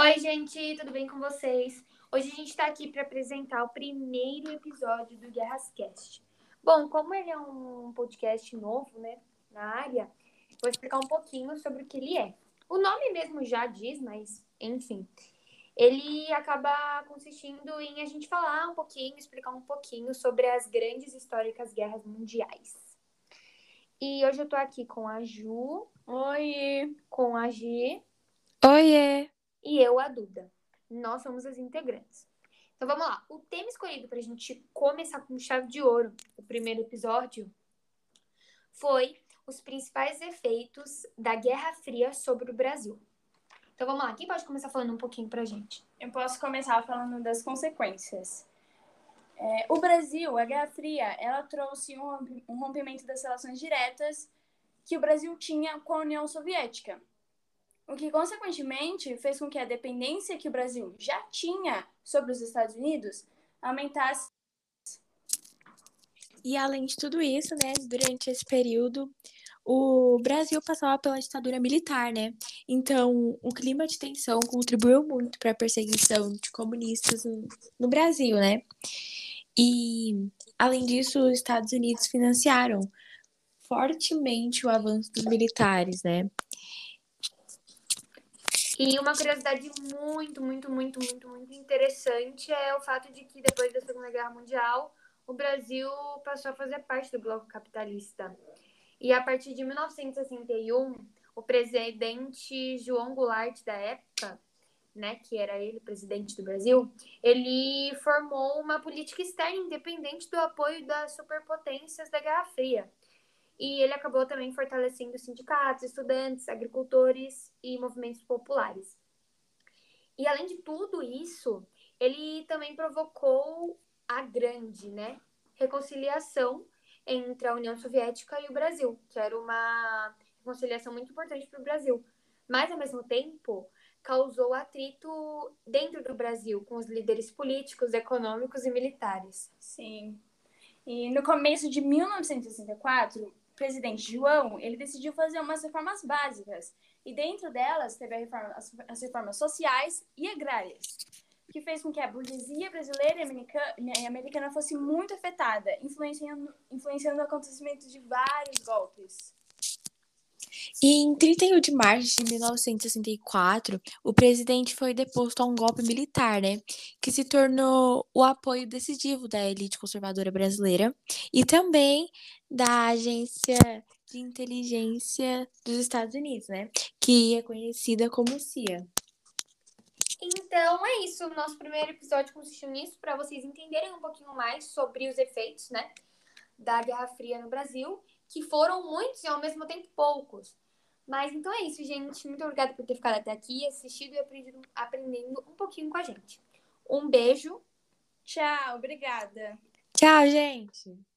Oi, gente, tudo bem com vocês? Hoje a gente está aqui para apresentar o primeiro episódio do Guerras Cast. Bom, como ele é um podcast novo, né, na área, vou explicar um pouquinho sobre o que ele é. O nome mesmo já diz, mas enfim. Ele acaba consistindo em a gente falar um pouquinho, explicar um pouquinho sobre as grandes históricas guerras mundiais. E hoje eu tô aqui com a Ju. Oi! Com a Gi. Oiê! E eu, a Duda. Nós somos as integrantes. Então vamos lá. O tema escolhido para a gente começar com chave de ouro, o primeiro episódio, foi os principais efeitos da Guerra Fria sobre o Brasil. Então vamos lá. Quem pode começar falando um pouquinho para a gente? Eu posso começar falando das consequências. É, o Brasil, a Guerra Fria, ela trouxe um, um rompimento das relações diretas que o Brasil tinha com a União Soviética o que consequentemente fez com que a dependência que o Brasil já tinha sobre os Estados Unidos aumentasse. E além de tudo isso, né, durante esse período, o Brasil passava pela ditadura militar, né? Então, o clima de tensão contribuiu muito para a perseguição de comunistas no, Brasil, né? E, além disso, os Estados Unidos financiaram fortemente o avanço dos militares, né? E uma curiosidade muito, muito, muito, muito, muito interessante é o fato de que depois da Segunda Guerra Mundial, o Brasil passou a fazer parte do bloco capitalista. E a partir de 1961, o presidente João Goulart da época, né, que era ele presidente do Brasil, ele formou uma política externa independente do apoio das superpotências da Guerra Fria. E ele acabou também fortalecendo sindicatos, estudantes, agricultores e movimentos populares. E além de tudo isso, ele também provocou a grande, né, reconciliação entre a União Soviética e o Brasil, que era uma reconciliação muito importante para o Brasil. Mas ao mesmo tempo, causou atrito dentro do Brasil com os líderes políticos, econômicos e militares. Sim. E no começo de 1964, presidente João, ele decidiu fazer umas reformas básicas. E dentro delas teve reforma, as, as, reformas sociais e agrárias, que fez com que a burguesia brasileira e americana, e americana fosse muito afetada, influenciando, influenciando acontecimentos de vários golpes. E em 31 de março de 1964, o presidente foi deposto a um golpe militar, né, que se tornou o apoio decisivo da elite conservadora brasileira e também da agência de inteligência dos Estados Unidos, né, que é conhecida como CIA. Então é isso, o nosso primeiro episódio consistiu nisso para vocês entenderem um pouquinho mais sobre os efeitos, né, da Guerra Fria no Brasil, que foram muitos e ao mesmo tempo poucos. Mas então é isso, gente. Muito obrigada por ter ficado até aqui, assistido e aprendido, aprendendo um pouquinho com a gente. Um beijo. Tchau, obrigada. Tchau, gente.